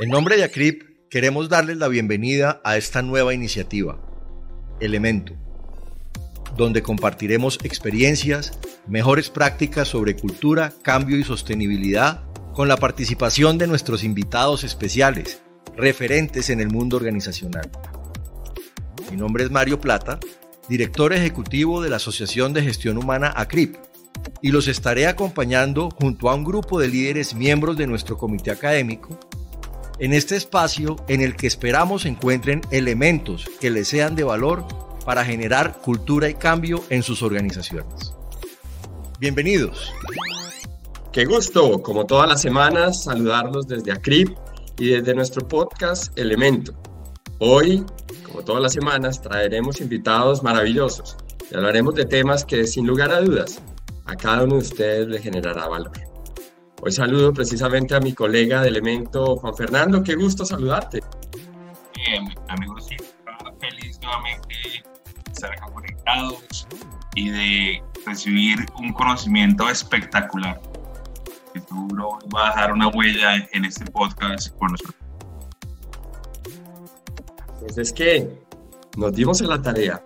En nombre de ACRIP, queremos darles la bienvenida a esta nueva iniciativa, Elemento, donde compartiremos experiencias, mejores prácticas sobre cultura, cambio y sostenibilidad con la participación de nuestros invitados especiales, referentes en el mundo organizacional. Mi nombre es Mario Plata, director ejecutivo de la Asociación de Gestión Humana ACRIP, y los estaré acompañando junto a un grupo de líderes miembros de nuestro comité académico en este espacio en el que esperamos encuentren elementos que les sean de valor para generar cultura y cambio en sus organizaciones. Bienvenidos. Qué gusto, como todas las semanas, saludarlos desde ACRIP y desde nuestro podcast Elemento. Hoy, como todas las semanas, traeremos invitados maravillosos y hablaremos de temas que, sin lugar a dudas, a cada uno de ustedes le generará valor. Hoy saludo precisamente a mi colega de Elemento, Juan Fernando. Qué gusto saludarte. Bien, amigos, feliz nuevamente de estar acá conectados y de recibir un conocimiento espectacular. Que seguro va a dejar una huella en este podcast con nosotros. Pues es que nos dimos en la tarea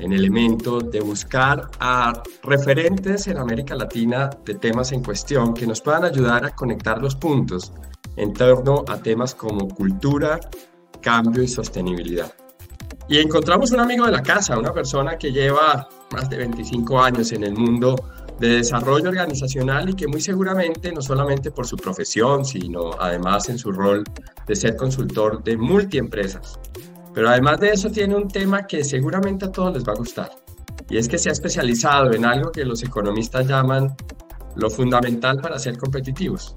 en elemento de buscar a referentes en América Latina de temas en cuestión que nos puedan ayudar a conectar los puntos en torno a temas como cultura, cambio y sostenibilidad. Y encontramos un amigo de la casa, una persona que lleva más de 25 años en el mundo de desarrollo organizacional y que muy seguramente, no solamente por su profesión, sino además en su rol de ser consultor de multiempresas, pero además de eso tiene un tema que seguramente a todos les va a gustar. Y es que se ha especializado en algo que los economistas llaman lo fundamental para ser competitivos.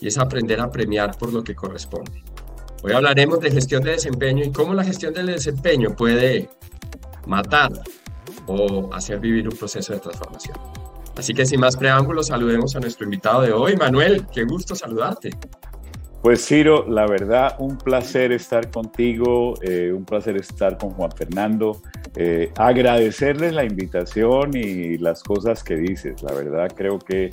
Y es aprender a premiar por lo que corresponde. Hoy hablaremos de gestión de desempeño y cómo la gestión del desempeño puede matar o hacer vivir un proceso de transformación. Así que sin más preámbulos, saludemos a nuestro invitado de hoy, Manuel. Qué gusto saludarte. Pues Ciro, la verdad, un placer estar contigo, eh, un placer estar con Juan Fernando, eh, agradecerles la invitación y las cosas que dices. La verdad, creo que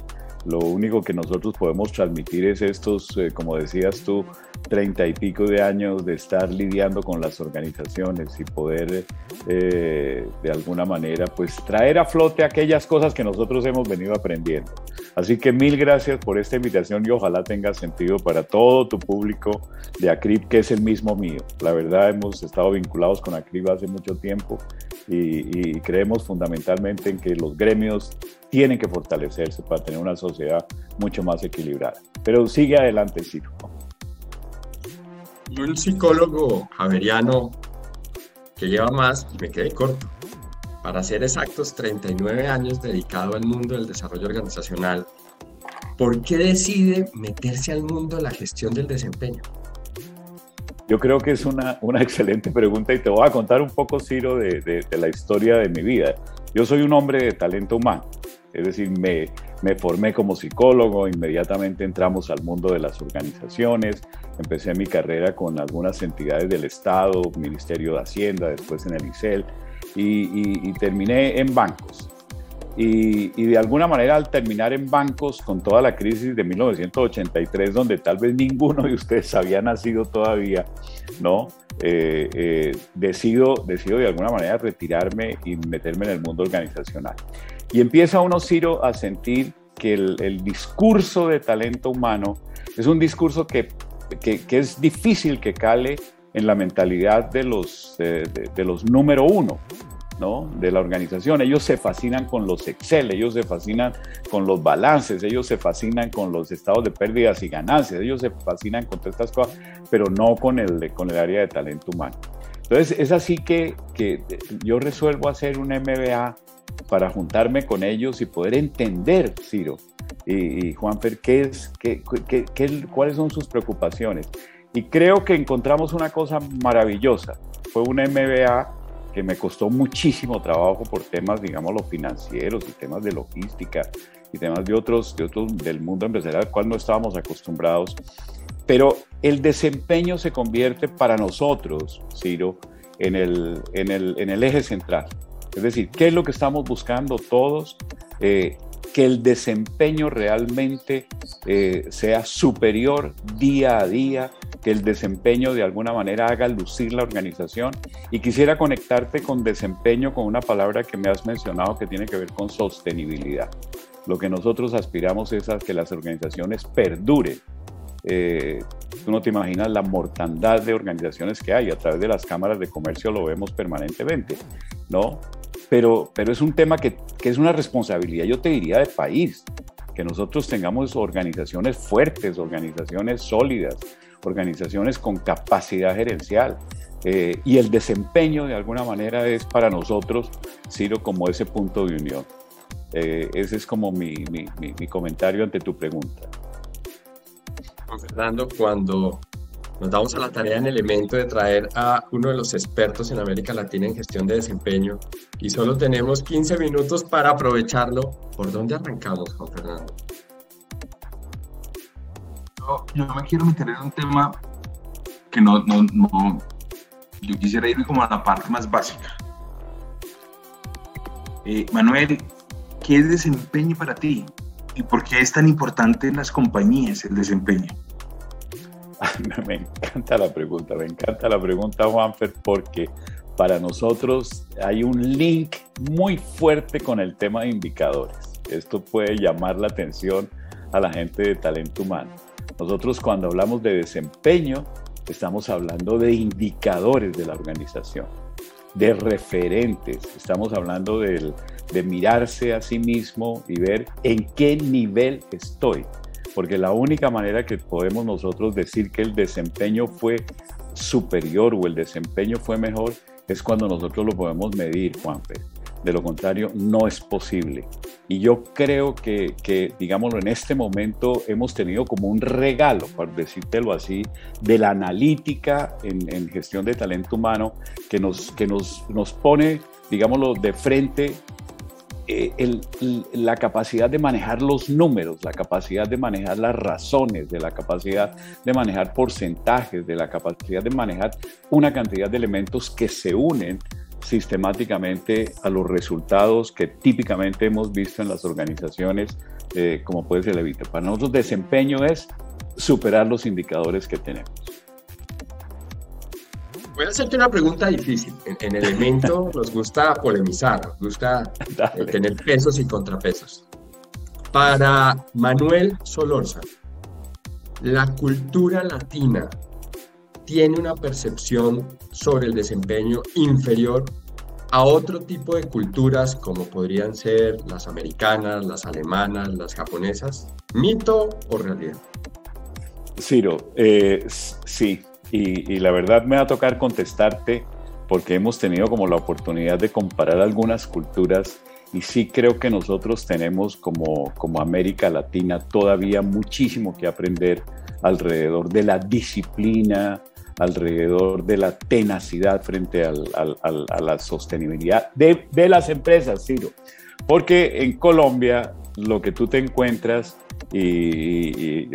lo único que nosotros podemos transmitir es estos, eh, como decías tú, treinta y pico de años de estar lidiando con las organizaciones y poder eh, de alguna manera pues traer a flote aquellas cosas que nosotros hemos venido aprendiendo. Así que mil gracias por esta invitación y ojalá tenga sentido para todo tu público de ACRIP, que es el mismo mío. La verdad hemos estado vinculados con ACRIP hace mucho tiempo y, creemos fundamentalmente en que los gremios tienen que fortalecerse para tener una sociedad mucho más equilibrada. Pero sigue adelante, Ciro y un psicólogo javeriano que lleva más, y me quedé corto, para ser exactos, 39 años dedicado al mundo del desarrollo organizacional, ¿por qué decide meterse al mundo de la gestión del desempeño? Yo creo que es una, una excelente pregunta y te voy a contar un poco, Ciro, de, de la historia de mi vida. Yo soy un hombre de talento humano, es decir, me, me formé como psicólogo, inmediatamente entramos al mundo de las organizaciones, empecé mi carrera con algunas entidades del Estado, Ministerio de Hacienda, después en el ICEL, y, terminé en bancos. Y, y, de alguna manera al terminar en bancos con toda la crisis de 1983, donde tal vez ninguno de ustedes había nacido todavía, ¿no? Eh, eh, decido, decido de alguna manera retirarme y meterme en el mundo organizacional. Y empieza uno, Ciro, a sentir que el, discurso de talento humano es un discurso que, que, es difícil que cale en la mentalidad de los, eh, de, los número uno. ¿No? de la organización. Ellos se fascinan con los Excel, ellos se fascinan con los balances, ellos se fascinan con los estados de pérdidas y ganancias, ellos se fascinan con todas estas cosas, pero no con el, con el área de talento humano. Entonces es así que, que yo resuelvo hacer un MBA para juntarme con ellos y poder entender, Ciro y, Juanfer, qué es, qué, qué, cuáles son sus preocupaciones. Y creo que encontramos una cosa maravillosa. Fue un MBA que me costó muchísimo trabajo por temas, digamos, los financieros y temas de logística y temas de otros, de otros del mundo empresarial al cual no estábamos acostumbrados. Pero el desempeño se convierte para nosotros, Ciro, en el, en el, en el eje central. Es decir, ¿qué es lo que estamos buscando todos? Eh, que el desempeño realmente eh, sea superior día a día que el desempeño de alguna manera haga lucir la organización. Y quisiera conectarte con desempeño con una palabra que me has mencionado que tiene que ver con sostenibilidad. Lo que nosotros aspiramos es a que las organizaciones perduren. Eh, tú no te imaginas la mortandad de organizaciones que hay. A través de las cámaras de comercio lo vemos permanentemente, ¿no? Pero, pero es un tema que, que es una responsabilidad, yo te diría, de país que nosotros tengamos organizaciones fuertes, organizaciones sólidas, organizaciones con capacidad gerencial. Eh, y el desempeño de alguna manera es para nosotros, Ciro, como ese punto de unión. Eh, ese es como mi, mi, mi, comentario ante tu pregunta. Fernando, cuando nos damos a la tarea en Elemento de traer a uno de los expertos en América Latina en gestión de desempeño y solo tenemos 15 minutos para aprovecharlo. ¿Por dónde arrancamos, Juan Fernando? Yo, me quiero meter en un tema que no, no, no, yo quisiera irme como a la parte más básica. Eh, Manuel, ¿qué es desempeño para ti? ¿Y por qué es tan importante en las compañías el desempeño? me encanta la pregunta, me encanta la pregunta, Juanfer, porque para nosotros hay un link muy fuerte con el tema de indicadores. Esto puede llamar la atención a la gente de talento humano. Nosotros cuando hablamos de desempeño, estamos hablando de indicadores de la organización, de referentes, estamos hablando de, de mirarse a sí mismo y ver en qué nivel estoy porque la única manera que podemos nosotros decir que el desempeño fue superior o el desempeño fue mejor es cuando nosotros lo podemos medir, Juanfe. De lo contrario, no es posible. Y yo creo que, digámoslo, en este momento hemos tenido como un regalo, por decírtelo así, de la analítica en, en gestión de talento humano que nos, que nos, nos pone, digámoslo, de frente eh, la capacidad de manejar los números, la capacidad de manejar las razones, de la capacidad de manejar porcentajes, de la capacidad de manejar una cantidad de elementos que se unen sistemáticamente a los resultados que típicamente hemos visto en las organizaciones, eh, como puede ser la Evita. Para nosotros desempeño es superar los indicadores que tenemos. Voy a hacerte una pregunta difícil. En, el Elemento nos gusta polemizar, nos gusta eh, tener pesos y contrapesos. Para Manuel Solorza, la cultura latina tiene una percepción sobre el desempeño inferior a otro tipo de culturas como podrían ser las americanas, las alemanas, las japonesas. ¿Mito o realidad? Ciro, eh, sí, y, la verdad me va a tocar contestarte porque hemos tenido como la oportunidad de comparar algunas culturas y sí creo que nosotros tenemos como, como América Latina todavía muchísimo que aprender alrededor de la disciplina, alrededor de la tenacidad frente al, a la sostenibilidad de, de las empresas, Ciro. Porque en Colombia lo que tú te encuentras y,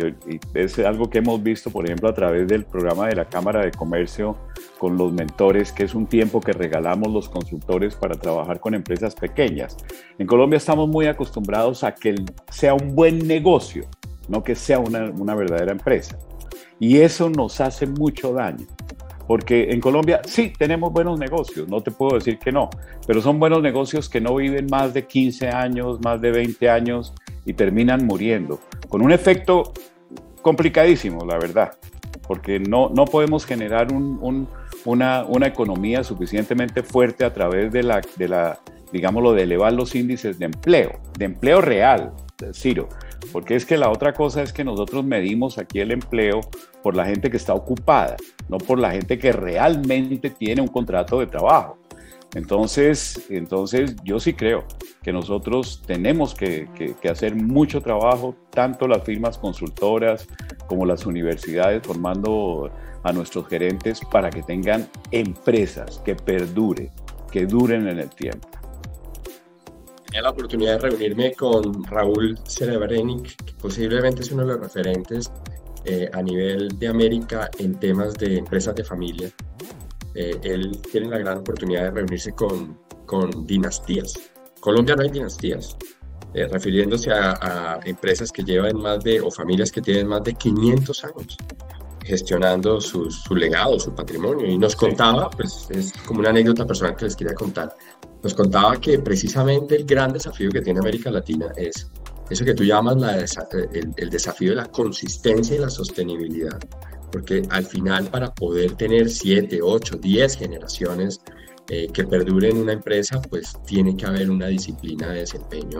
es algo que hemos visto, por ejemplo, a través del programa de la Cámara de Comercio con los mentores, que es un tiempo que regalamos los consultores para trabajar con empresas pequeñas. En Colombia estamos muy acostumbrados a que sea un buen negocio, no que sea una, una verdadera empresa. Y eso nos hace mucho daño. Porque en Colombia sí tenemos buenos negocios, no te puedo decir que no, pero son buenos negocios que no viven más de 15 años, más de 20 años y terminan muriendo, con un efecto complicadísimo, la verdad, porque no, no podemos generar una, una, economía suficientemente fuerte a través de la, de la, digámoslo, de elevar los índices de empleo, de empleo real, Ciro, porque es que la otra cosa es que nosotros medimos aquí el empleo por la gente que está ocupada, no por la gente que realmente tiene un contrato de trabajo. Entonces, entonces yo sí creo que nosotros tenemos que, hacer mucho trabajo, tanto las firmas consultoras como las universidades, formando a nuestros gerentes para que tengan empresas que perduren, que duren en el tiempo. La oportunidad de reunirme con Raúl Cerebrenic, que posiblemente es uno de los referentes eh, a nivel de América en temas de empresas de familia. Eh, él tiene la gran oportunidad de reunirse con, con dinastías. Colombia no hay dinastías, eh, refiriéndose a, empresas que llevan más de, o familias que tienen más de 500 años. gestionando su, su, legado, su patrimonio. Y nos contaba, pues es como una anécdota personal que les quería contar, nos contaba que precisamente el gran desafío que tiene América Latina es eso que tú llamas la, el, el desafío de la consistencia y la sostenibilidad. Porque al final para poder tener 7, 8, 10 generaciones eh, que perduren una empresa, pues tiene que haber una disciplina de desempeño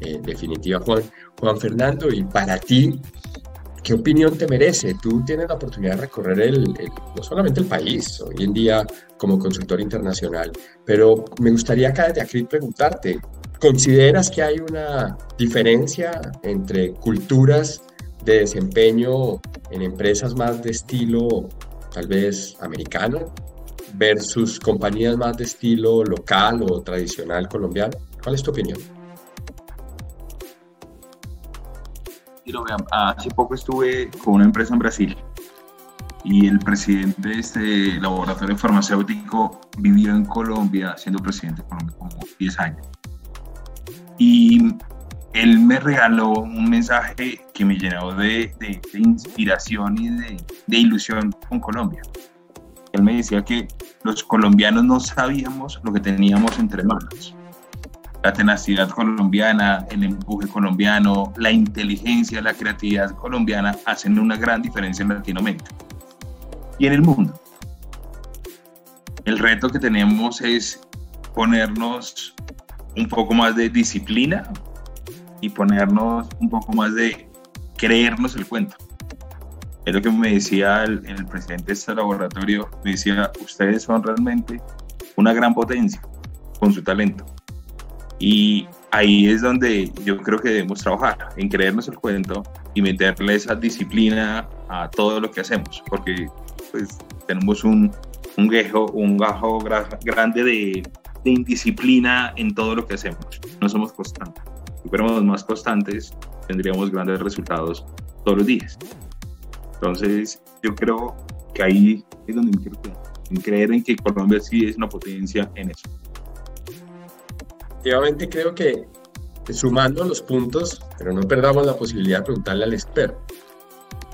eh, definitiva. Juan, Juan Fernando, y para ti, ¿qué opinión te merece? Tú tienes la oportunidad de recorrer el, no solamente el país, hoy en día como consultor internacional, pero me gustaría acá desde aquí preguntarte, ¿consideras que hay una diferencia entre culturas de desempeño en empresas más de estilo tal vez americano versus compañías más de estilo local o tradicional colombiano? ¿Cuál es tu opinión? Hace poco estuve con una empresa en Brasil y el presidente de este laboratorio farmacéutico vivió en Colombia, siendo presidente de Colombia como 10 años. Y él me regaló un mensaje que me llenó de, de, inspiración y de, de, ilusión con Colombia. Él me decía que los colombianos no sabíamos lo que teníamos entre manos la tenacidad colombiana, el empuje colombiano, la inteligencia, la creatividad colombiana hacen una gran diferencia en Latinoamérica y en el mundo. El reto que tenemos es ponernos un poco más de disciplina y ponernos un poco más de creernos el cuento. Es lo que me decía el, presidente de este laboratorio, me decía, ustedes son realmente una gran potencia con su talento y ahí es donde yo creo que debemos trabajar, en creernos el cuento y meterle esa disciplina a todo lo que hacemos, porque pues tenemos un, un gajo, un gajo grande de, de, indisciplina en todo lo que hacemos. No somos constantes. Si fuéramos más constantes, tendríamos grandes resultados todos los días. Entonces, yo creo que ahí es donde me quiero quedar, en creer en que Colombia sí es una potencia en eso efectivamente creo que sumando los puntos, pero no perdamos la posibilidad de preguntarle al experto.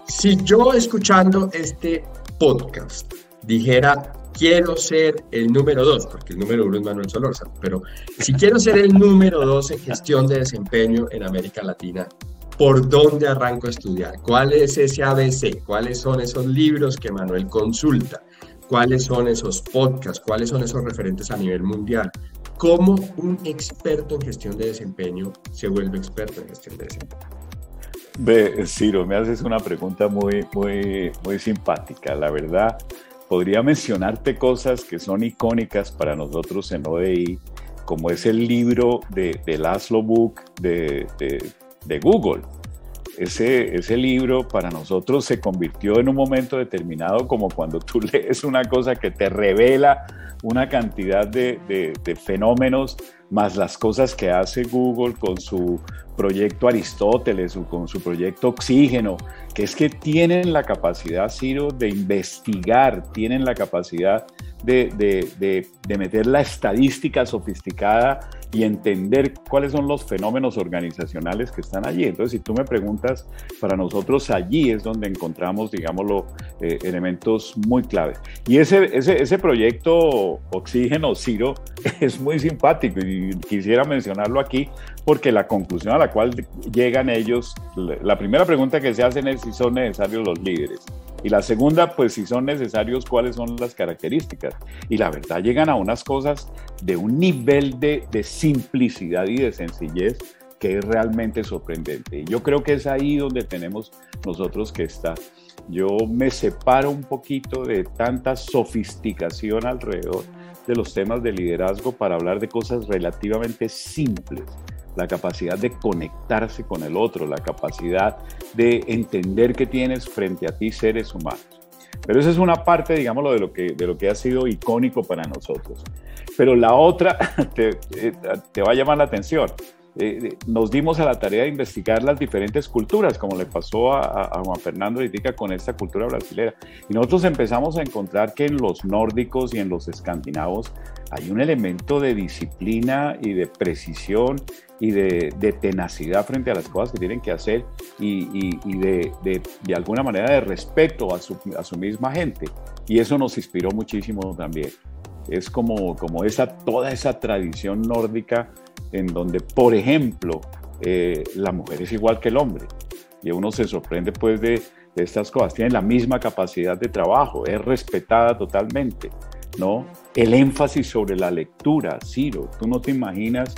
Si yo escuchando este podcast dijera, quiero ser el número dos, porque el número uno es Manuel Solórzano, pero si quiero ser el número dos en gestión de desempeño en América Latina, ¿por dónde arranco a estudiar? ¿Cuál es ese ABC? ¿Cuáles son esos libros que Manuel consulta? ¿Cuáles son esos podcasts? ¿Cuáles son esos referentes a nivel mundial? ¿Cómo un experto en gestión de desempeño se vuelve experto en gestión de desempeño? Ve, Ciro, me haces una pregunta muy, muy, muy simpática. La verdad, podría mencionarte cosas que son icónicas para nosotros en ODI, como es el libro de, de Laszlo Book de, de, de Google. Ese, ese, libro para nosotros se convirtió en un momento determinado como cuando tú lees una cosa que te revela una cantidad de, de, fenómenos, más las cosas que hace Google con su proyecto Aristóteles o con su proyecto Oxígeno, que es que tienen la capacidad, Ciro, de investigar, tienen la capacidad de, de meter la estadística sofisticada y entender cuáles son los fenómenos organizacionales que están allí. Entonces, si tú me preguntas, para nosotros allí es donde encontramos, digámoslo, eh, elementos muy claves. Y ese, ese, ese proyecto Oxígeno Ciro es muy simpático y quisiera mencionarlo aquí porque la conclusión a la cual llegan ellos, la primera pregunta que se hacen es si son necesarios los líderes. Y la segunda, pues si son necesarios, cuáles son las características. Y la verdad, llegan a unas cosas de un nivel de, de simplicidad y de sencillez que es realmente sorprendente. Y yo creo que es ahí donde tenemos nosotros que estar. Yo me separo un poquito de tanta sofisticación alrededor de los temas de liderazgo para hablar de cosas relativamente simples la capacidad de conectarse con el otro, la capacidad de entender que tienes frente a ti seres humanos. Pero esa es una parte, digámoslo, de lo que, de lo que ha sido icónico para nosotros. Pero la otra te, te va a llamar la atención. Eh, nos dimos a la tarea de investigar las diferentes culturas, como le pasó a, Juan Fernando Ritica con esta cultura brasilera. Y nosotros empezamos a encontrar que en los nórdicos y en los escandinavos hay un elemento de disciplina y de precisión y de, tenacidad frente a las cosas que tienen que hacer y, de, de, alguna manera de respeto a su, a su misma gente. Y eso nos inspiró muchísimo también. Es como, como esa, toda esa tradición nórdica en donde, por ejemplo, eh, la mujer es igual que el hombre. Y uno se sorprende pues de, estas cosas. Tiene la misma capacidad de trabajo, es respetada totalmente, ¿no? El énfasis sobre la lectura, Ciro, tú no te imaginas,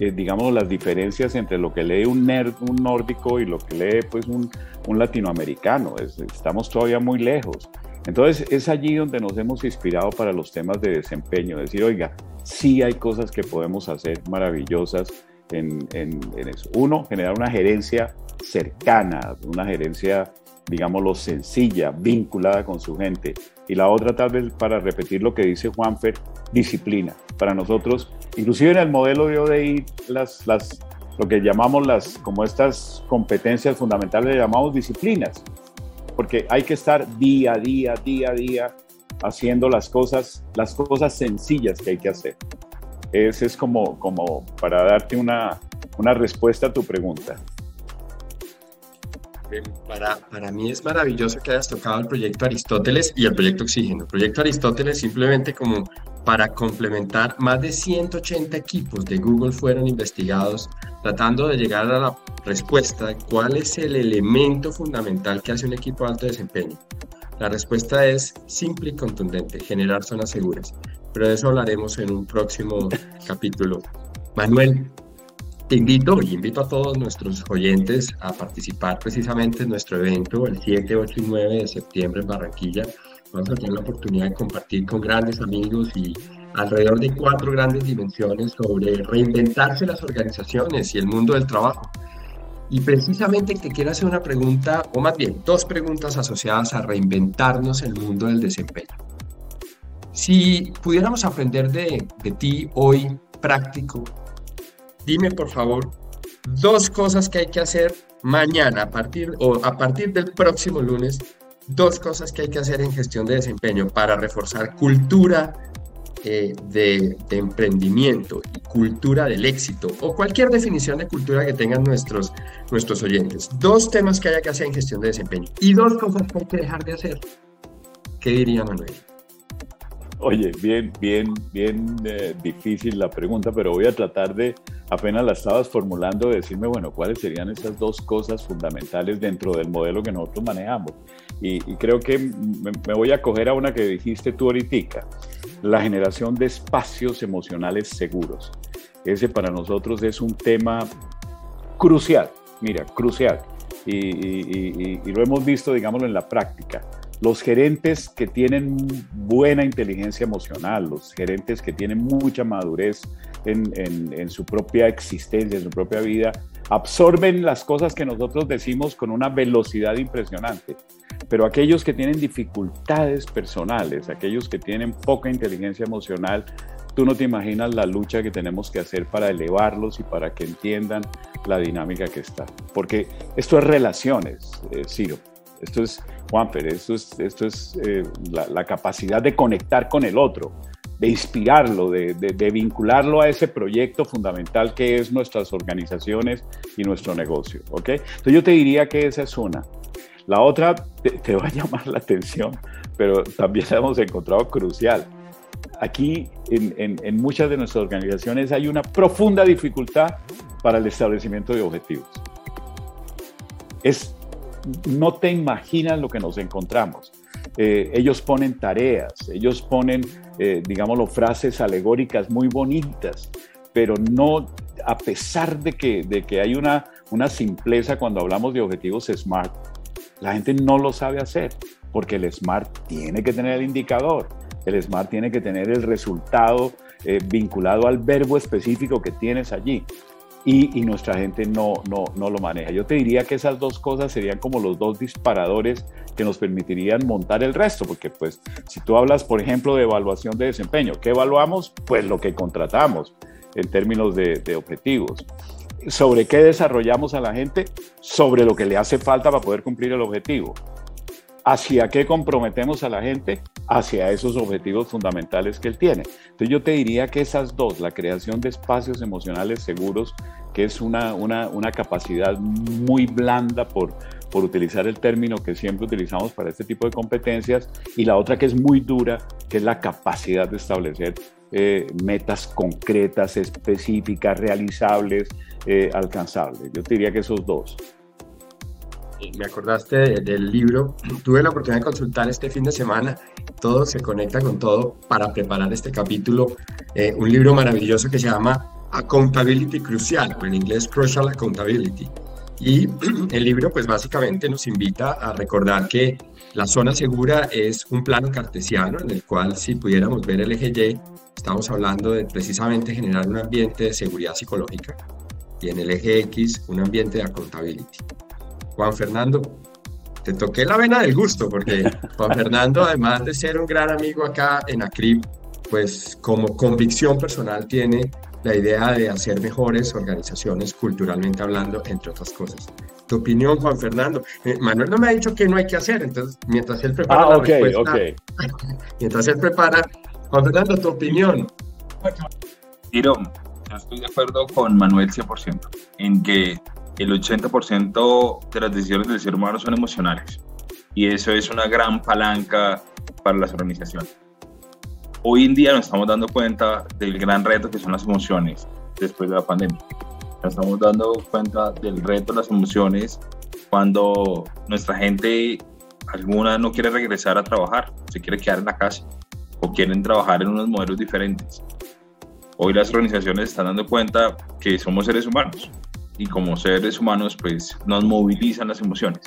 eh, digamos, las diferencias entre lo que lee un, nerd, un nórdico y lo que lee pues un, un latinoamericano. estamos todavía muy lejos. Entonces es allí donde nos hemos inspirado para los temas de desempeño, decir, oiga, sí hay cosas que podemos hacer maravillosas en, eso. Uno, generar una gerencia cercana, una gerencia, digámoslo, sencilla, vinculada con su gente. Y la otra, tal vez, para repetir lo que dice Juanfer, disciplina. Para nosotros, inclusive en el modelo de ODI, las, lo que llamamos las, como estas competencias fundamentales, le llamamos disciplinas porque hay que estar día a día, día a día, haciendo las cosas, las cosas sencillas que hay que hacer. Ese es como, como para darte una, una respuesta a tu pregunta. Para, para mí es maravilloso que hayas tocado el proyecto Aristóteles y el proyecto Oxígeno. El proyecto Aristóteles simplemente como para complementar, más de 180 equipos de Google fueron investigados tratando de llegar a la respuesta de cuál es el elemento fundamental que hace un equipo de alto desempeño. La respuesta es simple y contundente, generar zonas seguras. Pero de eso hablaremos en un próximo capítulo. Manuel, te invito y invito a todos nuestros oyentes a participar precisamente en nuestro evento el 7, 8 y 9 de septiembre en Barranquilla. Vamos a tener la oportunidad de compartir con grandes amigos y alrededor de cuatro grandes dimensiones sobre reinventarse las organizaciones y el mundo del trabajo. Y precisamente te quiero hacer una pregunta, o más bien dos preguntas asociadas a reinventarnos el mundo del desempeño. Si pudiéramos aprender de, de ti hoy práctico, dime por favor dos cosas que hay que hacer mañana a partir o a partir del próximo lunes, dos cosas que hay que hacer en gestión de desempeño para reforzar cultura eh, de, emprendimiento y cultura del éxito o cualquier definición de cultura que tengan nuestros, nuestros oyentes. Dos temas que haya que hacer en gestión de desempeño y dos cosas que hay que dejar de hacer. ¿Qué diría Manuel? Oye, bien, bien, bien eh, difícil la pregunta, pero voy a tratar de, apenas la estabas formulando, decirme, bueno, cuáles serían esas dos cosas fundamentales dentro del modelo que nosotros manejamos. Y, creo que me, voy a coger a una que dijiste tú ahorita, la generación de espacios emocionales seguros. Ese para nosotros es un tema crucial, mira, crucial. Y lo hemos visto, digámoslo, en la práctica los gerentes que tienen buena inteligencia emocional, los gerentes que tienen mucha madurez en, su propia existencia, en su propia vida, absorben las cosas que nosotros decimos con una velocidad impresionante. Pero aquellos que tienen dificultades personales, aquellos que tienen poca inteligencia emocional, tú no te imaginas la lucha que tenemos que hacer para elevarlos y para que entiendan la dinámica que está. Porque esto es relaciones, eh, Ciro. Esto es, Juanfer, esto es, esto es eh, la, capacidad de conectar con el otro, de inspirarlo, de, vincularlo a ese proyecto fundamental que es nuestras organizaciones y nuestro negocio. ¿ok? Entonces yo te diría que esa es una. La otra te, va a llamar la atención, pero también la hemos encontrado crucial. Aquí en, en muchas de nuestras organizaciones hay una profunda dificultad para el establecimiento de objetivos. Es no te imaginas lo que nos encontramos. Eh, ellos ponen tareas, ellos ponen, eh, digámoslo, frases alegóricas muy bonitas, pero no, a pesar de que, de que hay una, una simpleza cuando hablamos de objetivos SMART, la gente no lo sabe hacer, porque el SMART tiene que tener el indicador, el SMART tiene que tener el resultado eh, vinculado al verbo específico que tienes allí y, nuestra gente no, no, no, lo maneja. Yo te diría que esas dos cosas serían como los dos disparadores que nos permitirían montar el resto, porque pues si tú hablas, por ejemplo, de evaluación de desempeño, ¿qué evaluamos? Pues lo que contratamos en términos de, objetivos. ¿Sobre qué desarrollamos a la gente? Sobre lo que le hace falta para poder cumplir el objetivo. ¿Hacia qué comprometemos a la gente? Hacia esos objetivos fundamentales que él tiene. Entonces yo te diría que esas dos, la creación de espacios emocionales seguros, que es una, una, una capacidad muy blanda por, por utilizar el término que siempre utilizamos para este tipo de competencias, y la otra que es muy dura, que es la capacidad de establecer eh, metas concretas, específicas, realizables, eh, alcanzables. Yo te diría que esos dos. Me acordaste del libro, tuve la oportunidad de consultar este fin de semana, todo se conecta con todo para preparar este capítulo, eh, un libro maravilloso que se llama Accountability Crucial, o en inglés Crucial Accountability. Y el libro pues básicamente nos invita a recordar que la zona segura es un plano cartesiano en el cual si pudiéramos ver el eje Y, estamos hablando de precisamente generar un ambiente de seguridad psicológica y en el eje X un ambiente de accountability. Juan Fernando, te toqué la vena del gusto porque Juan Fernando además de ser un gran amigo acá en ACRIP, pues como convicción personal tiene la idea de hacer mejores organizaciones culturalmente hablando, entre otras cosas. Tu opinión, Juan Fernando. Eh, Manuel no me ha dicho qué no hay que hacer, entonces mientras él prepara ah, la okay, respuesta, mientras él prepara, Juan Fernando, tu opinión. Tiro, yo estoy de acuerdo con Manuel 100% en que el 80% de las decisiones del ser humano son emocionales y eso es una gran palanca para las organizaciones hoy en día nos estamos dando cuenta del gran reto que son las emociones después de la pandemia. Nos estamos dando cuenta del reto de las emociones cuando nuestra gente, alguna no quiere regresar a trabajar, se quiere quedar en la casa o quieren trabajar en unos modelos diferentes. Hoy las organizaciones están dando cuenta que somos seres humanos y como seres humanos pues nos movilizan las emociones.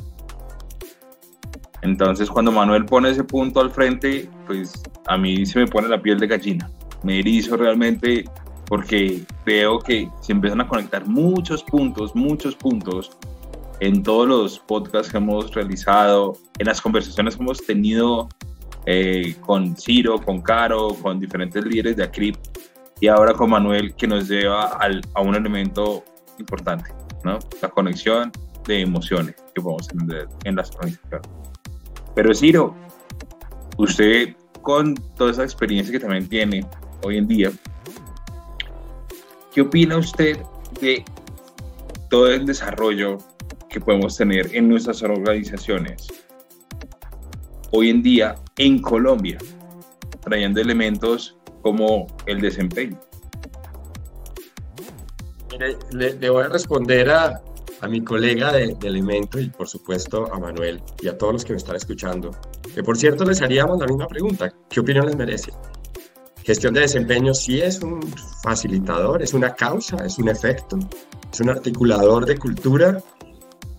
Entonces, cuando Manuel pone ese punto al frente, pues a mí se me pone la piel de gallina. Me erizo realmente porque veo que se empiezan a conectar muchos puntos, muchos puntos en todos los podcasts que hemos realizado, en las conversaciones que hemos tenido eh, con Ciro, con Caro, con diferentes líderes de ACRIP y ahora con Manuel que nos lleva a un elemento importante, ¿no? La conexión de emociones que podemos tener en las organizaciones. Pero Ciro, usted con toda esa experiencia que también tiene hoy en día, ¿qué opina usted de todo el desarrollo que podemos tener en nuestras organizaciones hoy en día en Colombia, trayendo elementos como el desempeño? Le voy a responder a, a mi colega de, Elemento y por supuesto a Manuel y a todos los que me están escuchando, que por cierto les haríamos la misma pregunta, ¿qué opinión les merece? Gestión de desempeño sí es un facilitador, es una causa, es un efecto, es un articulador de cultura.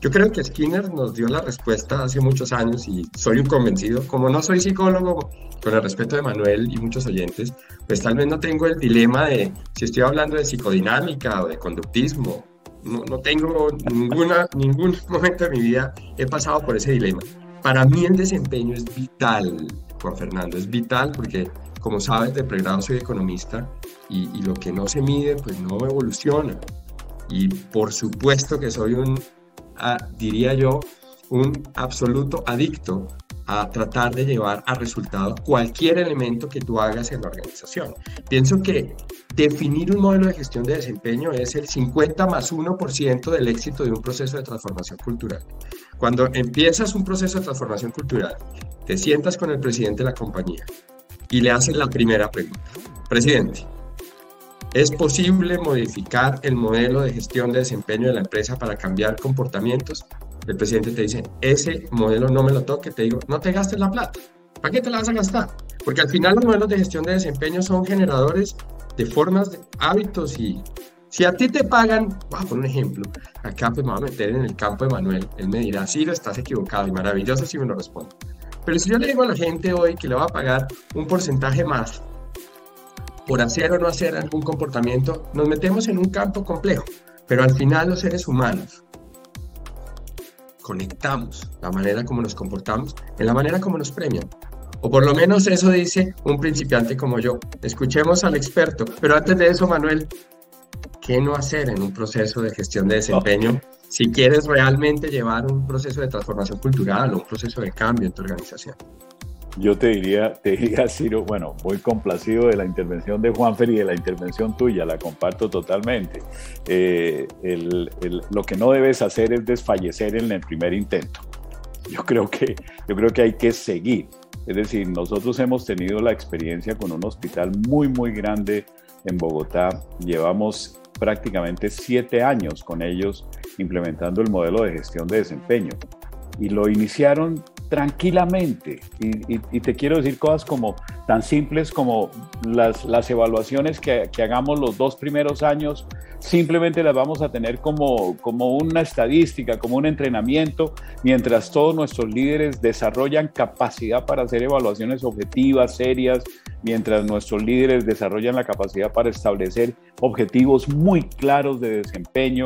Yo creo que Skinner nos dio la respuesta hace muchos años y soy un convencido, como no soy psicólogo, con el respeto de Manuel y muchos oyentes, pues tal vez no tengo el dilema de si estoy hablando de psicodinámica o de conductismo no, no tengo ninguna, ningún momento de mi vida he pasado por ese dilema. Para mí el desempeño es vital, Juan Fernando, es vital porque, como sabes, de pregrado soy economista y, y lo que no se mide, pues no evoluciona. Y por supuesto que soy un, diría yo, un absoluto adicto a tratar de llevar a resultado cualquier elemento que tú hagas en la organización. Pienso que definir un modelo de gestión de desempeño es el 50 más 1% del éxito de un proceso de transformación cultural. Cuando empiezas un proceso de transformación cultural, te sientas con el presidente de la compañía y le haces la primera pregunta. Presidente, ¿es posible modificar el modelo de gestión de desempeño de la empresa para cambiar comportamientos? el presidente te dice, ese modelo no me lo toque, te digo, no te gastes la plata. ¿Para qué te la vas a gastar? Porque al final los modelos de gestión de desempeño son generadores de formas, de hábitos y si a ti te pagan, voy a poner un ejemplo, acá pues me voy a meter en el campo de Manuel, él me dirá, sí, lo estás equivocado y maravilloso si me lo responde. Pero si yo le digo a la gente hoy que le va a pagar un porcentaje más por hacer o no hacer algún comportamiento, nos metemos en un campo complejo, pero al final los seres humanos conectamos la manera como nos comportamos en la manera como nos premian. O por lo menos eso dice un principiante como yo. Escuchemos al experto. Pero antes de eso, Manuel, qué no hacer en un proceso de gestión de desempeño si quieres realmente llevar un proceso de transformación cultural o un proceso de cambio en tu organización. Yo te diría, te diría, Ciro, bueno, muy complacido de la intervención de Juanfer y de la intervención tuya, la comparto totalmente. Eh, lo que no debes hacer es desfallecer en el primer intento. Yo creo que, yo creo que hay que seguir. Es decir, nosotros hemos tenido la experiencia con un hospital muy, muy grande en Bogotá. Llevamos prácticamente siete años con ellos implementando el modelo de gestión de desempeño. Y lo iniciaron tranquilamente. Y, te quiero decir cosas como tan simples como las, evaluaciones que, que, hagamos los dos primeros años, simplemente las vamos a tener como, como una estadística, como un entrenamiento, mientras todos nuestros líderes desarrollan capacidad para hacer evaluaciones objetivas, serias, mientras nuestros líderes desarrollan la capacidad para establecer objetivos muy claros de desempeño,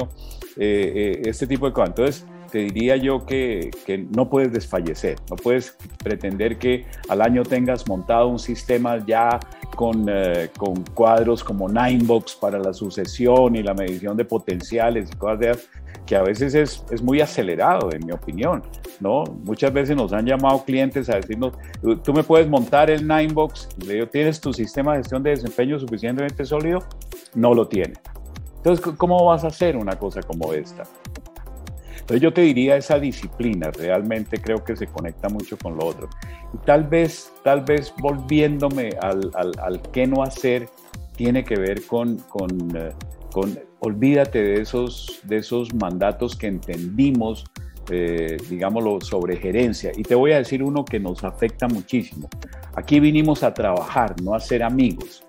eh, eh, este tipo de cosas. Entonces, te diría yo que, no puedes desfallecer, no puedes pretender que al año tengas montado un sistema ya con, eh, con cuadros como Ninebox para la sucesión y la medición de potenciales y cosas de que a veces es, es, muy acelerado, en mi opinión, ¿no? Muchas veces nos han llamado clientes a decirnos, tú me puedes montar el Ninebox, le digo, ¿tienes tu sistema de gestión de desempeño suficientemente sólido? No lo tiene. Entonces, ¿cómo vas a hacer una cosa como esta? Entonces yo te diría esa disciplina, realmente creo que se conecta mucho con lo otro. Y tal vez, tal vez volviéndome al, al, al qué no hacer, tiene que ver con, con, eh, con, olvídate de esos, de esos mandatos que entendimos, eh, digámoslo, sobre gerencia. Y te voy a decir uno que nos afecta muchísimo. Aquí vinimos a trabajar, no a ser amigos.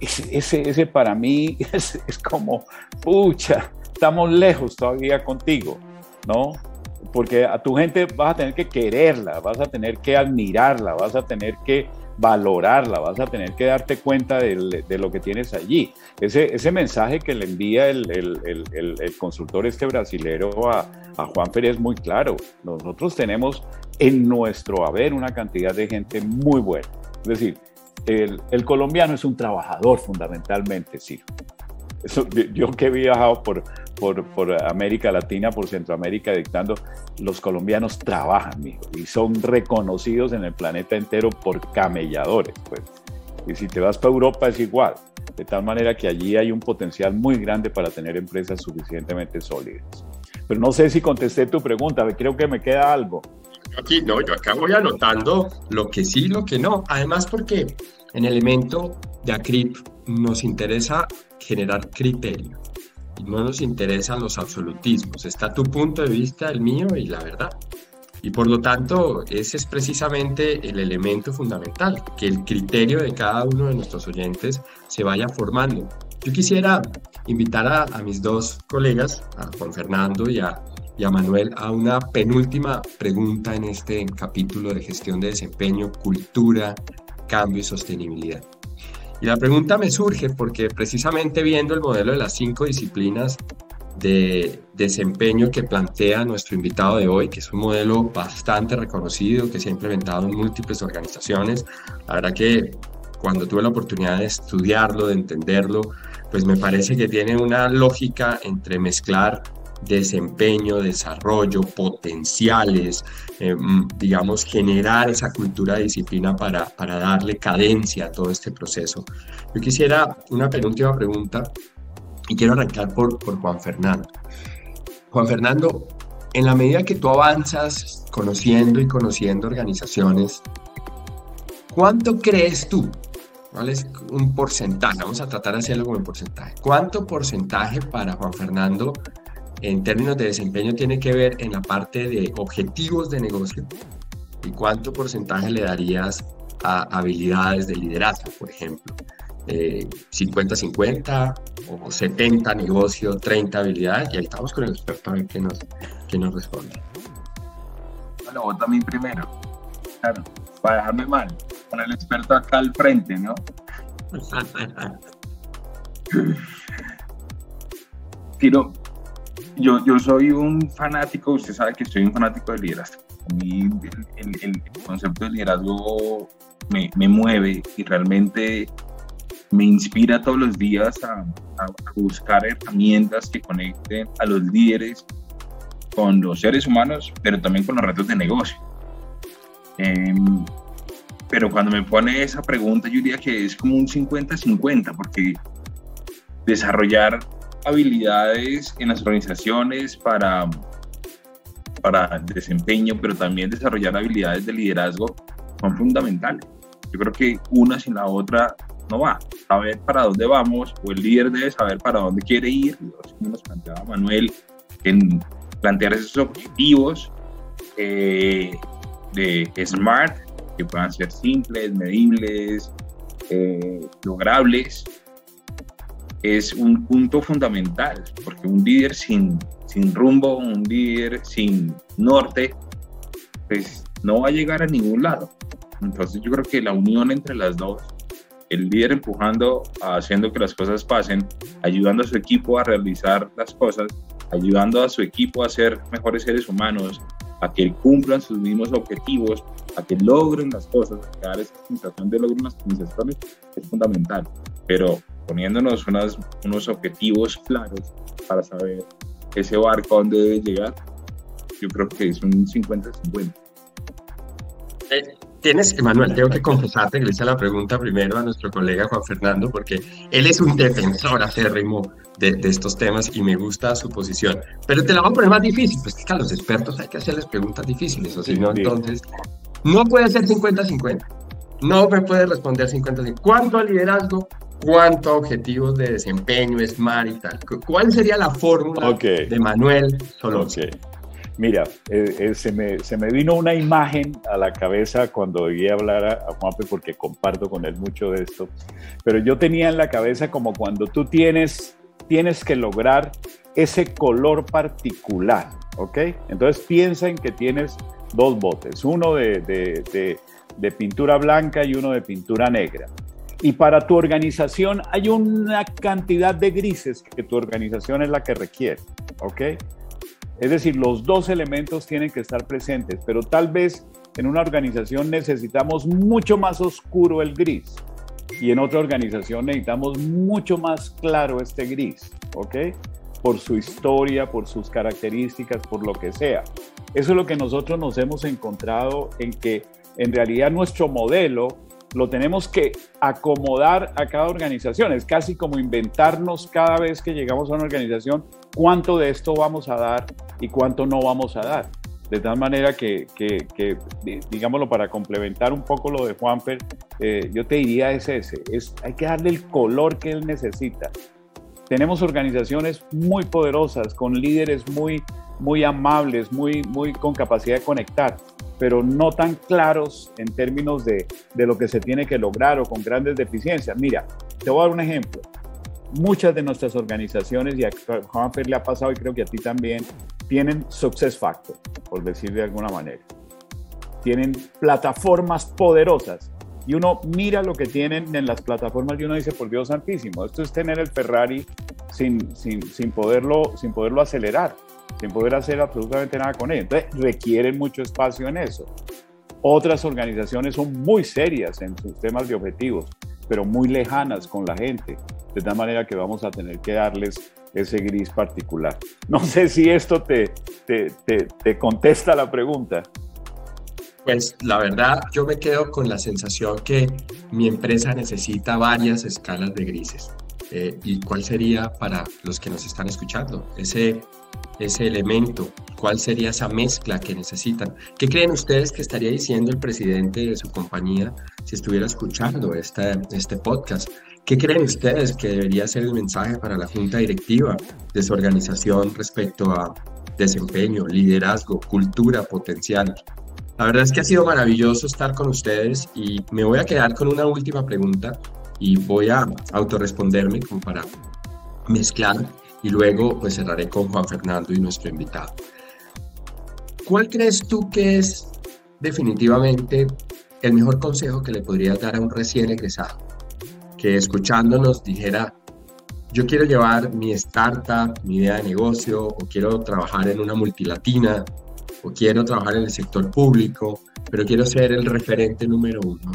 Ese, ese, para mí es, es como, pucha, estamos lejos todavía contigo. ¿No? Porque a tu gente vas a tener que quererla, vas a tener que admirarla, vas a tener que valorarla, vas a tener que darte cuenta de, lo que tienes allí. Ese, ese mensaje que le envía el, el, consultor este brasilero a, a Juan Pérez es muy claro. Nosotros tenemos en nuestro haber una cantidad de gente muy buena. Es decir, el, colombiano es un trabajador fundamentalmente, sí. Eso, yo que he viajado por, por, América Latina, por Centroamérica, dictando, los colombianos trabajan, y son reconocidos en el planeta entero por camelladores, pues. Y si te vas para Europa es igual, de tal manera que allí hay un potencial muy grande para tener empresas suficientemente sólidas. Pero no sé si contesté tu pregunta, creo que me queda algo. Aquí, no, yo acá voy anotando lo que sí, lo que no. Además, porque en el elemento de ACRIP nos interesa generar criterio no nos interesan los absolutismos. Está tu punto de vista, el mío y la verdad. Y por lo tanto, ese es precisamente el elemento fundamental, que el criterio de cada uno de nuestros oyentes se vaya formando. Yo quisiera invitar a, mis dos colegas, a Juan Fernando y a, y a Manuel, a una penúltima pregunta en este capítulo de gestión de desempeño, cultura, cambio y sostenibilidad. Y la pregunta me surge porque precisamente viendo el modelo de las cinco disciplinas de desempeño que plantea nuestro invitado de hoy, que es un modelo bastante reconocido, que se ha implementado en múltiples organizaciones, la verdad que cuando tuve la oportunidad de estudiarlo, de entenderlo, pues me parece que tiene una lógica entre mezclar desempeño, desarrollo, potenciales, eh, mm, digamos, generar esa cultura de disciplina para, para darle cadencia a todo este proceso. Yo quisiera una penúltima pregunta y quiero arrancar por, por Juan Fernando. Juan Fernando, en la medida que tú avanzas conociendo y conociendo organizaciones, ¿cuánto crees tú? ¿Cuál es un porcentaje? Vamos a tratar de hacerlo como un porcentaje. ¿Cuánto porcentaje para Juan Fernando en términos de desempeño tiene que ver en la parte de objetivos de negocio y cuánto porcentaje le darías a habilidades de liderazgo, por ejemplo. 50-50 eh, o 70 negocio, 30 habilidades, y ahí estamos con el experto a ver qué nos, qué nos responde. Bueno, vos también primero. Claro, para dejarme mal, con el experto acá al frente, ¿no? Quiero, yo, yo soy un fanático, usted sabe que soy un fanático del liderazgo. A mí el, concepto de liderazgo me, me, mueve y realmente me inspira todos los días a, buscar herramientas que conecten a los líderes con los seres humanos, pero también con los retos de negocio. Em, pero cuando me pone esa pregunta, yo diría que es como un 50-50, porque desarrollar habilidades en las organizaciones para, para desempeño, pero también desarrollar habilidades de liderazgo son fundamentales. Yo creo que una sin la otra no va. Saber para dónde vamos, o el líder debe saber para dónde quiere ir, como nos planteaba Manuel, en plantear esos objetivos eh, de SMART, que puedan ser simples, medibles, eh, logrables, es un punto fundamental, porque un líder sin, sin rumbo, un líder sin norte, pues no va a llegar a ningún lado. Entonces yo creo que la unión entre las dos, el líder empujando, haciendo que las cosas pasen, ayudando a su equipo a realizar las cosas, ayudando a su equipo a ser mejores seres humanos, a que cumplan sus mismos objetivos, a que logren las cosas, a dar esa sensación de logro en las organizaciones es fundamental. Pero poniéndonos unas, unos objetivos claros para saber ese barco a dónde debe llegar, yo creo que es un 50-50. Eh, tienes, Emanuel, tengo que confesarte que le hice la pregunta primero a nuestro colega Juan Fernando, porque él es un defensor acérrimo de, de estos temas y me gusta su posición. Pero te la voy a poner más difícil, pues que a los expertos hay que hacerles preguntas difíciles, o si no, entonces no puede ser 50-50. No me puede responder 50-50. ¿Cuánto liderazgo? ¿Cuánto a objetivos de desempeño, SMART y tal? ¿Cuál sería la fórmula de Manuel Solórzano? Mira, eh, eh, se, me, se, me, vino una imagen a la cabeza cuando oí hablar a, a Juanpe porque comparto con él mucho de esto, pero yo tenía en la cabeza como cuando tú tienes, tienes que lograr ese color particular, ¿ok? Entonces piensa en que tienes dos botes, uno de, de, de, pintura blanca y uno de pintura negra. Y para tu organización hay una cantidad de grises que tu organización es la que requiere, ¿ok? Es decir, los dos elementos tienen que estar presentes, pero tal vez en una organización necesitamos mucho más oscuro el gris y en otra organización necesitamos mucho más claro este gris, ¿ok? Por su historia, por sus características, por lo que sea. Eso es lo que nosotros nos hemos encontrado en que en realidad nuestro modelo lo tenemos que acomodar a cada organización. Es casi como inventarnos cada vez que llegamos a una organización cuánto de esto vamos a dar y cuánto no vamos a dar. De tal manera que, digámoslo, para complementar un poco lo de Juanfer, eh, yo te diría es ese, es, hay que darle el color que él necesita. Tenemos organizaciones muy poderosas, con líderes muy muy amables, muy, muy con capacidad de conectar, pero no tan claros en términos de, de lo que se tiene que lograr o con grandes deficiencias. Mira, te voy a dar un ejemplo. Muchas de nuestras organizaciones, y a Juanfer le ha pasado y creo que a ti también, tienen Success Factor, por decir de alguna manera. Tienen plataformas poderosas y uno mira lo que tienen en las plataformas y uno dice, por Dios santísimo, esto es tener el Ferrari sin, sin, sin, poderlo, sin poderlo acelerar sin poder hacer absolutamente nada con él. Entonces, requieren mucho espacio en eso. Otras organizaciones son muy serias en sus temas de objetivos, pero muy lejanas con la gente, de tal manera que vamos a tener que darles ese gris particular. No sé si esto te, te, te contesta la pregunta. Pues la verdad, yo me quedo con la sensación que mi empresa necesita varias escalas de grises. Eh, ¿Y cuál sería para los que nos están escuchando? Ese ese elemento? ¿Cuál sería esa mezcla que necesitan? ¿Qué creen ustedes que estaría diciendo el presidente de su compañía si estuviera escuchando este, este podcast? ¿Qué creen ustedes que debería ser el mensaje para la junta directiva de su organización respecto a desempeño, liderazgo, cultura potencial? La verdad es que ha sido maravilloso estar con ustedes y me voy a quedar con una última pregunta y voy a autorresponderme como para mezclar y luego pues cerraré con Juan Fernando y nuestro invitado. ¿Cuál crees tú que es definitivamente el mejor consejo que le podrías dar a un recién egresado? Que escuchándonos dijera, yo quiero llevar mi startup, mi idea de negocio, o quiero trabajar en una multilatina, o quiero trabajar en el sector público, pero quiero ser el referente número uno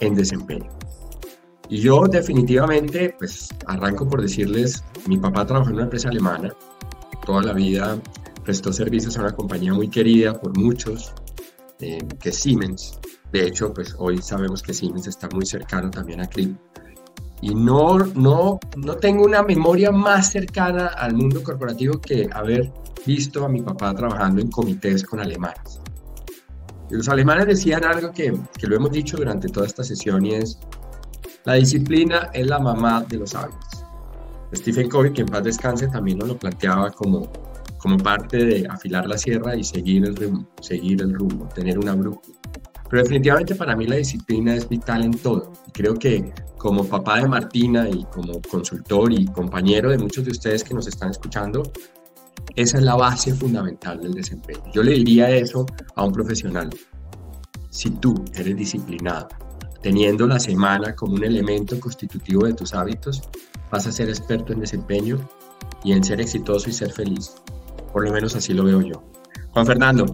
en desempeño. Y yo definitivamente, pues arranco por decirles, mi papá trabajó en una empresa alemana, toda la vida prestó servicios a una compañía muy querida por muchos, eh, que es Siemens. De hecho, pues hoy sabemos que Siemens está muy cercano también a CRIP. Y no, no, no tengo una memoria más cercana al mundo corporativo que haber visto a mi papá trabajando en comités con alemanes. Y los alemanes decían algo que, que lo hemos dicho durante toda esta sesión y es, la disciplina es la mamá de los hábitos. Stephen Covey, que en paz descanse, también nos lo planteaba como, como parte de afilar la sierra y seguir el rumbo, seguir el rumbo, tener una brújula. Pero definitivamente para mí la disciplina es vital en todo. Creo que como papá de Martina y como consultor y compañero de muchos de ustedes que nos están escuchando, esa es la base fundamental del desempeño. Yo le diría eso a un profesional. Si tú eres disciplinado, teniendo la semana como un elemento constitutivo de tus hábitos, vas a ser experto en desempeño y en ser exitoso y ser feliz. Por lo menos así lo veo yo. Juan Fernando,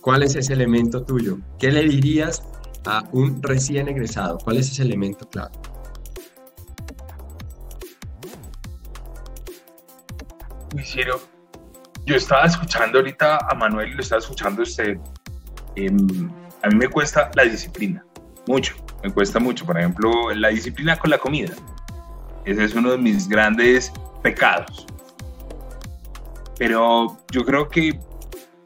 ¿Cuál es ese elemento tuyo? ¿Qué le dirías a un recién egresado? ¿Cuál es ese elemento clave? Ciro, yo estaba escuchando ahorita a Manuel y lo estaba escuchando usted. Em, a mí me cuesta la disciplina, mucho, me cuesta mucho. Por ejemplo, la disciplina con la comida. Ese es uno de mis grandes pecados. Pero yo creo que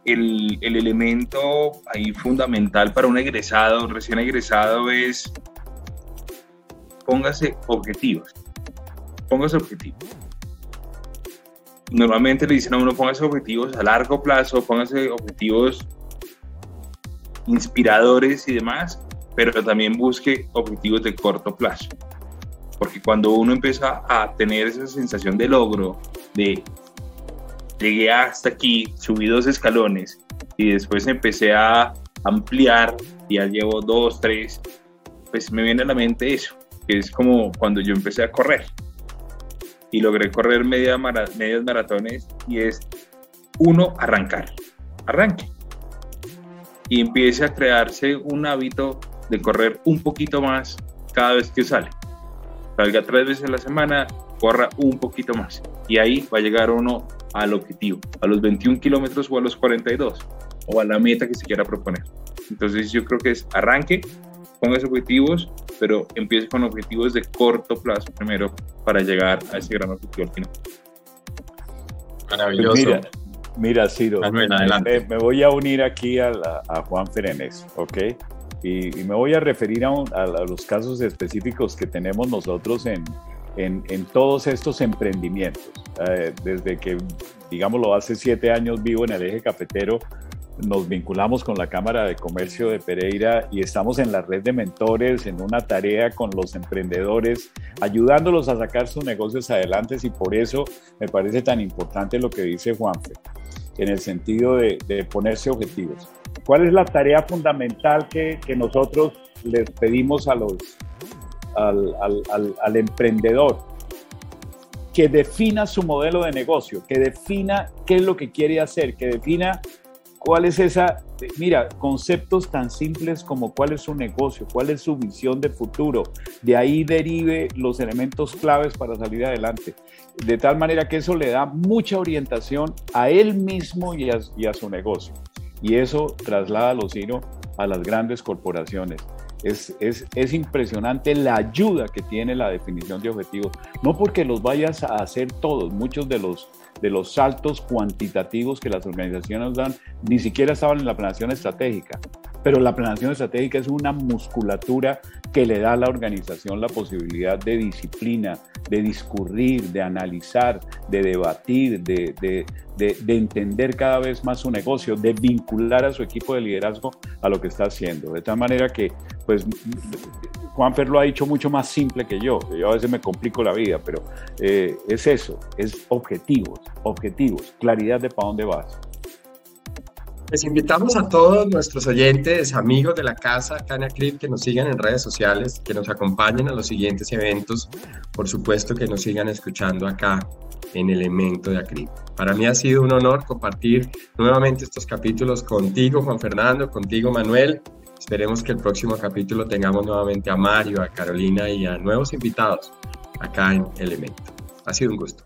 el, el, elemento ahí fundamental para un egresado, recién egresado, es póngase objetivos. Póngase objetivos. Normalmente le dicen a uno póngase objetivos a largo plazo, póngase objetivos inspiradores y demás, pero también busque objetivos de corto plazo. Porque cuando uno empieza a tener esa sensación de logro, de llegué hasta aquí, subí dos escalones y después empecé a ampliar, y ya llevo dos, tres, pues me viene a la mente eso, que es como cuando yo empecé a correr y logré correr media medias maratones y es uno, arrancar, arranque y empiece a crearse un hábito de correr un poquito más cada vez que sale. Salga tres veces a la semana, corra un poquito más y ahí va a llegar uno al objetivo, a los 21 kilómetros o a los 42, o a la meta que se quiera proponer. Entonces yo creo que es arranque, ponga objetivos, pero empiece con objetivos de corto plazo primero para llegar a ese gran objetivo al final. Maravilloso. Pues mira, mira Ciro, me, voy a unir aquí a, a Juan Ferenes, ¿ok? Y, me voy a referir a, a, los casos específicos que tenemos nosotros en, en, en todos estos emprendimientos. Eh, desde que, digámoslo, hace siete años vivo en el eje cafetero, nos vinculamos con la Cámara de Comercio de Pereira y estamos en la red de mentores, en una tarea con los emprendedores, ayudándolos a sacar sus negocios adelante y por eso me parece tan importante lo que dice Juanfe, en el sentido de, de ponerse objetivos. ¿Cuál es la tarea fundamental que, nosotros les pedimos a los, al, emprendedor? que defina su modelo de negocio, que defina qué es lo que quiere hacer, que defina cuál es esa, mira, conceptos tan simples como cuál es su negocio, cuál es su visión de futuro. De ahí derive los elementos claves para salir adelante. De tal manera que eso le da mucha orientación a él mismo y a su negocio. Y eso traslada los a las grandes corporaciones. Es, es, es, impresionante la ayuda que tiene la definición de objetivos. No porque los vayas a hacer todos, muchos de los, de los saltos cuantitativos que las organizaciones dan ni siquiera estaban en la planeación estratégica. Pero la planeación estratégica es una musculatura que le da a la organización la posibilidad de disciplina, de discurrir, de analizar, de debatir, de, de, de, entender cada vez más su negocio, de vincular a su equipo de liderazgo a lo que está haciendo. De tal manera que, pues, Juanfer lo ha dicho mucho más simple que yo. Yo a veces me complico la vida, pero eh, es eso, es objetivos, objetivos, claridad de para dónde vas. Les invitamos a todos nuestros oyentes, amigos de la casa Cana Clip, que nos sigan en redes sociales, que nos acompañen a los siguientes eventos, por supuesto que nos sigan escuchando acá en Elemento de Acrip. Para mí ha sido un honor compartir nuevamente estos capítulos contigo, Juan Fernando, contigo, Manuel, Esperemos que el próximo capítulo tengamos nuevamente a Mario, a Carolina y a nuevos invitados acá en Elemento. Ha sido un gusto.